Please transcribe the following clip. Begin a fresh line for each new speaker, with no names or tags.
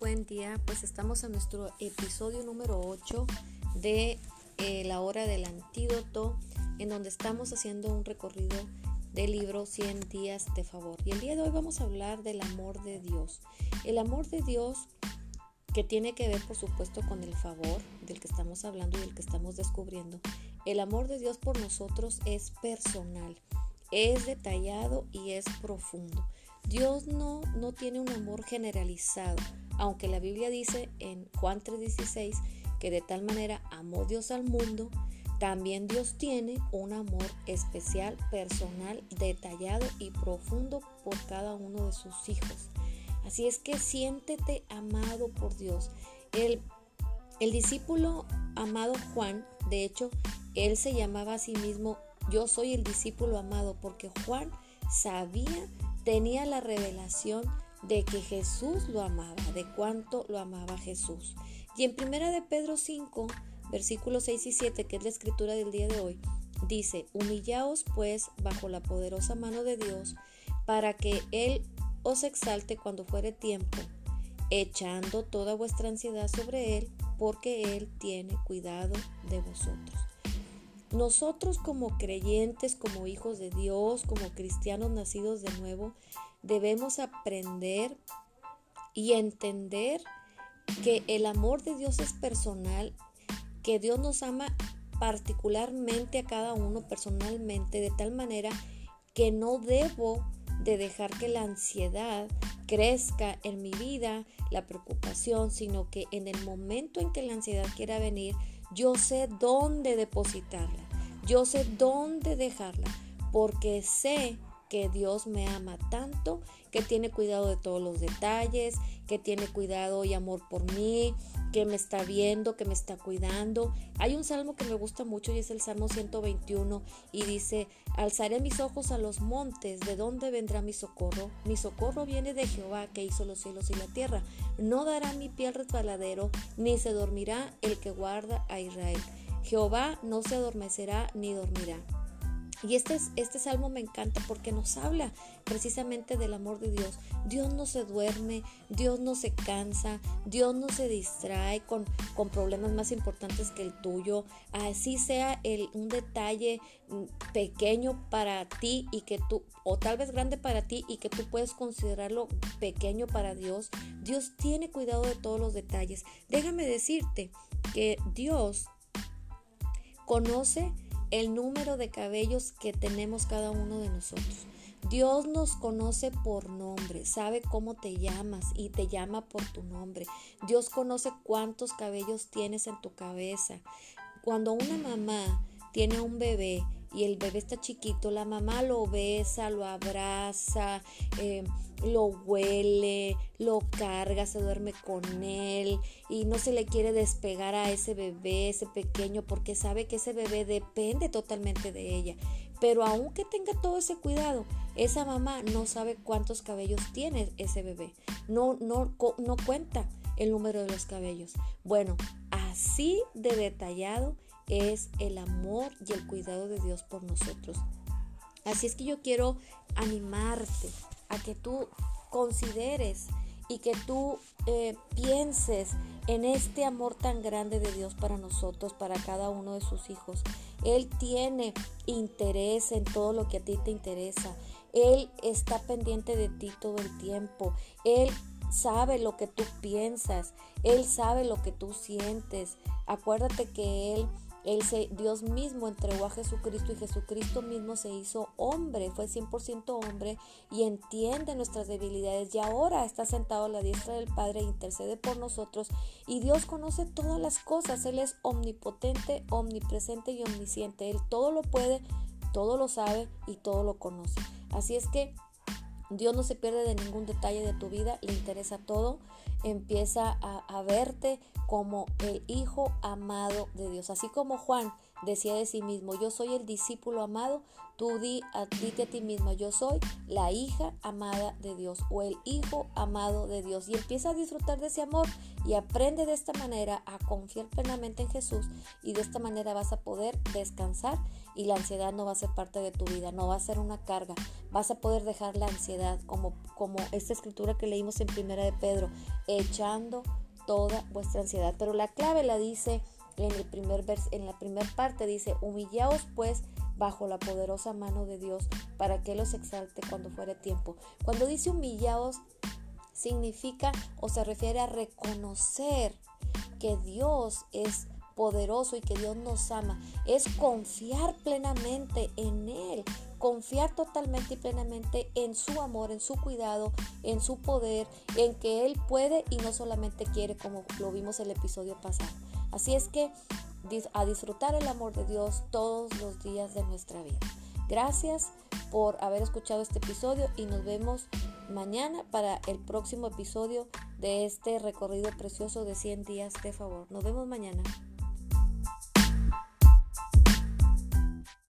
buen día. Pues estamos en nuestro episodio número 8 de eh, La Hora del Antídoto, en donde estamos haciendo un recorrido del libro 100 días de favor. Y el día de hoy vamos a hablar del amor de Dios. El amor de Dios que tiene que ver, por supuesto, con el favor del que estamos hablando y del que estamos descubriendo. El amor de Dios por nosotros es personal, es detallado y es profundo. Dios no, no tiene un amor generalizado, aunque la Biblia dice en Juan 3:16 que de tal manera amó Dios al mundo, también Dios tiene un amor especial, personal, detallado y profundo por cada uno de sus hijos. Así es que siéntete amado por Dios. El, el discípulo amado Juan, de hecho, él se llamaba a sí mismo, yo soy el discípulo amado, porque Juan sabía tenía la revelación de que Jesús lo amaba, de cuánto lo amaba Jesús. Y en primera de Pedro 5, versículos 6 y 7, que es la escritura del día de hoy, dice, humillaos pues bajo la poderosa mano de Dios, para que Él os exalte cuando fuere tiempo, echando toda vuestra ansiedad sobre Él, porque Él tiene cuidado de vosotros. Nosotros como creyentes, como hijos de Dios, como cristianos nacidos de nuevo, debemos aprender y entender que el amor de Dios es personal, que Dios nos ama particularmente a cada uno personalmente, de tal manera que no debo de dejar que la ansiedad crezca en mi vida, la preocupación, sino que en el momento en que la ansiedad quiera venir, yo sé dónde depositarla, yo sé dónde dejarla, porque sé que Dios me ama tanto, que tiene cuidado de todos los detalles, que tiene cuidado y amor por mí, que me está viendo, que me está cuidando. Hay un salmo que me gusta mucho y es el Salmo 121 y dice, alzaré mis ojos a los montes, ¿de dónde vendrá mi socorro? Mi socorro viene de Jehová que hizo los cielos y la tierra. No dará mi pie al resbaladero, ni se dormirá el que guarda a Israel. Jehová no se adormecerá ni dormirá. Y este, este salmo me encanta porque nos habla precisamente del amor de Dios. Dios no se duerme, Dios no se cansa, Dios no se distrae con, con problemas más importantes que el tuyo. Así sea el, un detalle mm, pequeño para ti y que tú, o tal vez grande para ti y que tú puedes considerarlo pequeño para Dios. Dios tiene cuidado de todos los detalles. Déjame decirte que Dios conoce el número de cabellos que tenemos cada uno de nosotros. Dios nos conoce por nombre, sabe cómo te llamas y te llama por tu nombre. Dios conoce cuántos cabellos tienes en tu cabeza. Cuando una mamá tiene un bebé y el bebé está chiquito, la mamá lo besa, lo abraza, eh, lo huele, lo carga, se duerme con él y no se le quiere despegar a ese bebé, ese pequeño, porque sabe que ese bebé depende totalmente de ella. Pero aunque tenga todo ese cuidado, esa mamá no sabe cuántos cabellos tiene ese bebé. No, no, no cuenta el número de los cabellos. Bueno, así de detallado es el amor y el cuidado de Dios por nosotros. Así es que yo quiero animarte a que tú consideres y que tú eh, pienses en este amor tan grande de Dios para nosotros, para cada uno de sus hijos. Él tiene interés en todo lo que a ti te interesa. Él está pendiente de ti todo el tiempo. Él sabe lo que tú piensas. Él sabe lo que tú sientes. Acuérdate que Él él se, Dios mismo entregó a Jesucristo y Jesucristo mismo se hizo hombre, fue 100% hombre y entiende nuestras debilidades y ahora está sentado a la diestra del Padre e intercede por nosotros y Dios conoce todas las cosas, Él es omnipotente, omnipresente y omnisciente, Él todo lo puede, todo lo sabe y todo lo conoce. Así es que Dios no se pierde de ningún detalle de tu vida, le interesa todo, empieza a, verte como el hijo amado de Dios. Así como Juan decía de sí mismo, yo soy el discípulo amado, tú di a ti a ti misma, yo soy la hija amada de Dios o el hijo amado de Dios. Y empieza a disfrutar de ese amor y aprende de esta manera a confiar plenamente en Jesús y de esta manera vas a poder descansar y la ansiedad no va a ser parte de tu vida, no va a ser una carga. Vas a poder dejar la ansiedad como, como esta escritura que leímos en primera de Pedro, echando toda vuestra ansiedad. Pero la clave la dice en, el primer vers, en la primera parte, dice, humillaos pues bajo la poderosa mano de Dios para que los exalte cuando fuere tiempo. Cuando dice humillaos, significa o se refiere a reconocer que Dios es poderoso y que Dios nos ama. Es confiar plenamente en Él, confiar totalmente y plenamente en su amor, en su cuidado, en su poder, en que Él puede y no solamente quiere como lo vimos el episodio pasado. Así es que a disfrutar el amor de Dios todos los días de nuestra vida. Gracias por haber escuchado este episodio y nos vemos mañana para el próximo episodio de este recorrido precioso de 100 días de favor. Nos vemos mañana.